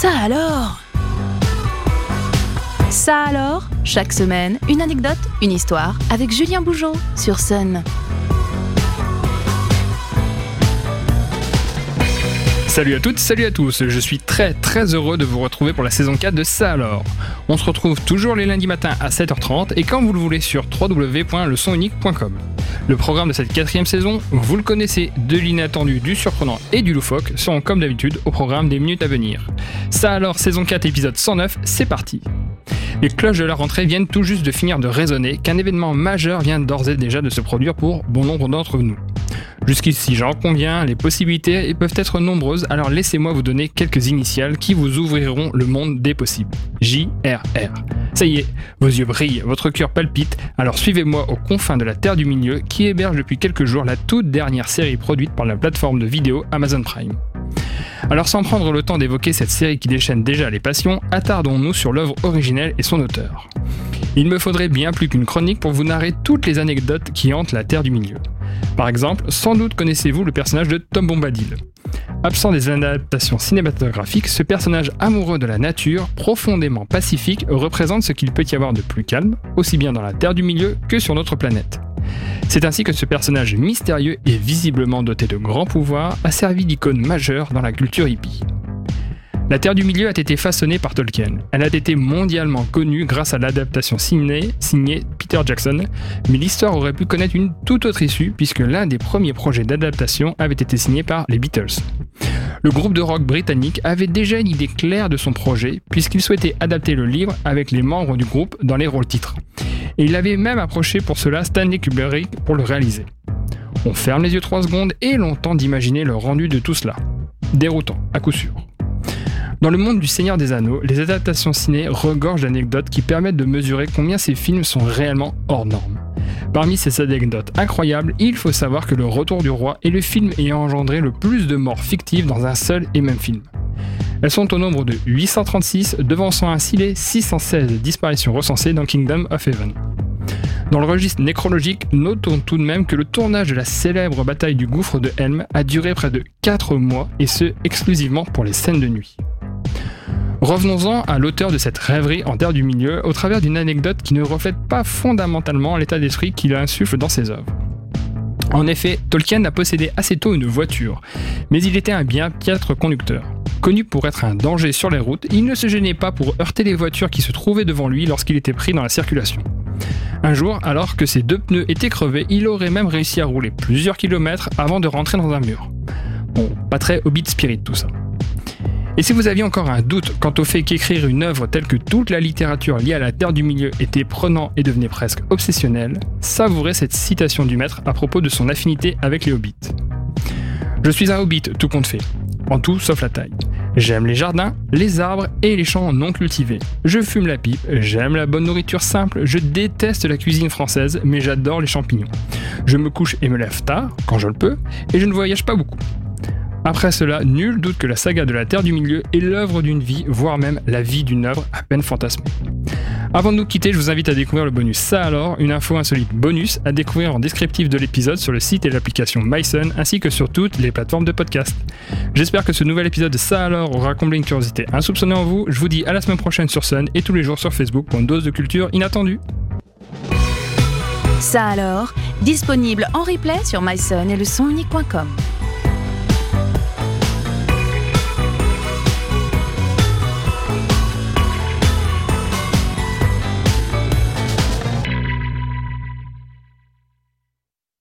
Ça alors? Ça alors? Chaque semaine, une anecdote, une histoire avec Julien Bougeot sur Sun. Salut à toutes, salut à tous, je suis très très heureux de vous retrouver pour la saison 4 de Ça alors. On se retrouve toujours les lundis matins à 7h30 et quand vous le voulez sur www.lesonunique.com. Le programme de cette quatrième saison, vous le connaissez, de l'inattendu, du surprenant et du loufoque seront comme d'habitude au programme des minutes à venir. Ça alors, saison 4, épisode 109, c'est parti les cloches de la rentrée viennent tout juste de finir de résonner qu'un événement majeur vient d'ores et déjà de se produire pour bon nombre d'entre nous. Jusqu'ici, j'en conviens, les possibilités peuvent être nombreuses, alors laissez-moi vous donner quelques initiales qui vous ouvriront le monde des possibles. JRR. Ça y est, vos yeux brillent, votre cœur palpite, alors suivez-moi aux confins de la Terre du Milieu qui héberge depuis quelques jours la toute dernière série produite par la plateforme de vidéo Amazon Prime. Alors sans prendre le temps d'évoquer cette série qui déchaîne déjà les passions, attardons-nous sur l'œuvre originelle et son auteur. Il me faudrait bien plus qu'une chronique pour vous narrer toutes les anecdotes qui hantent la Terre du Milieu. Par exemple, sans doute connaissez-vous le personnage de Tom Bombadil. Absent des adaptations cinématographiques, ce personnage amoureux de la nature, profondément pacifique, représente ce qu'il peut y avoir de plus calme, aussi bien dans la Terre du Milieu que sur notre planète. C'est ainsi que ce personnage mystérieux et visiblement doté de grands pouvoirs a servi d'icône majeure dans la culture hippie. La Terre du Milieu a été façonnée par Tolkien. Elle a été mondialement connue grâce à l'adaptation signée, signée Peter Jackson, mais l'histoire aurait pu connaître une toute autre issue puisque l'un des premiers projets d'adaptation avait été signé par les Beatles. Le groupe de rock britannique avait déjà une idée claire de son projet puisqu'il souhaitait adapter le livre avec les membres du groupe dans les rôles titres. Et il avait même approché pour cela Stanley Kubrick pour le réaliser. On ferme les yeux 3 secondes et l'on tente d'imaginer le rendu de tout cela. Déroutant, à coup sûr. Dans le monde du Seigneur des Anneaux, les adaptations ciné regorgent d'anecdotes qui permettent de mesurer combien ces films sont réellement hors normes. Parmi ces anecdotes incroyables, il faut savoir que Le Retour du Roi est le film ayant engendré le plus de morts fictives dans un seul et même film. Elles sont au nombre de 836, devançant ainsi les 616 disparitions recensées dans Kingdom of Heaven. Dans le registre nécrologique, notons tout de même que le tournage de la célèbre bataille du gouffre de Helm a duré près de 4 mois et ce exclusivement pour les scènes de nuit. Revenons-en à l'auteur de cette rêverie en terre du milieu au travers d'une anecdote qui ne reflète pas fondamentalement l'état d'esprit qu'il insuffle dans ses œuvres. En effet, Tolkien a possédé assez tôt une voiture, mais il était un bien piètre conducteur. Connu pour être un danger sur les routes, il ne se gênait pas pour heurter les voitures qui se trouvaient devant lui lorsqu'il était pris dans la circulation. Un jour, alors que ses deux pneus étaient crevés, il aurait même réussi à rouler plusieurs kilomètres avant de rentrer dans un mur. Bon, pas très Hobbit Spirit tout ça. Et si vous aviez encore un doute quant au fait qu'écrire une œuvre telle que toute la littérature liée à la Terre du Milieu était prenant et devenait presque obsessionnel, savourez cette citation du maître à propos de son affinité avec les hobbits. Je suis un hobbit, tout compte fait, en tout sauf la taille. J'aime les jardins, les arbres et les champs non cultivés. Je fume la pipe, j'aime la bonne nourriture simple, je déteste la cuisine française, mais j'adore les champignons. Je me couche et me lève tard, quand je le peux, et je ne voyage pas beaucoup. Après cela, nul doute que la saga de la Terre du Milieu est l'œuvre d'une vie, voire même la vie d'une œuvre à peine fantasmée. Avant de nous quitter, je vous invite à découvrir le bonus Ça alors, une info insolite bonus à découvrir en descriptif de l'épisode sur le site et l'application MySun ainsi que sur toutes les plateformes de podcast. J'espère que ce nouvel épisode de Ça alors aura comblé une curiosité insoupçonnée en vous. Je vous dis à la semaine prochaine sur Sun et tous les jours sur Facebook pour une dose de culture inattendue. Ça alors, disponible en replay sur myson et le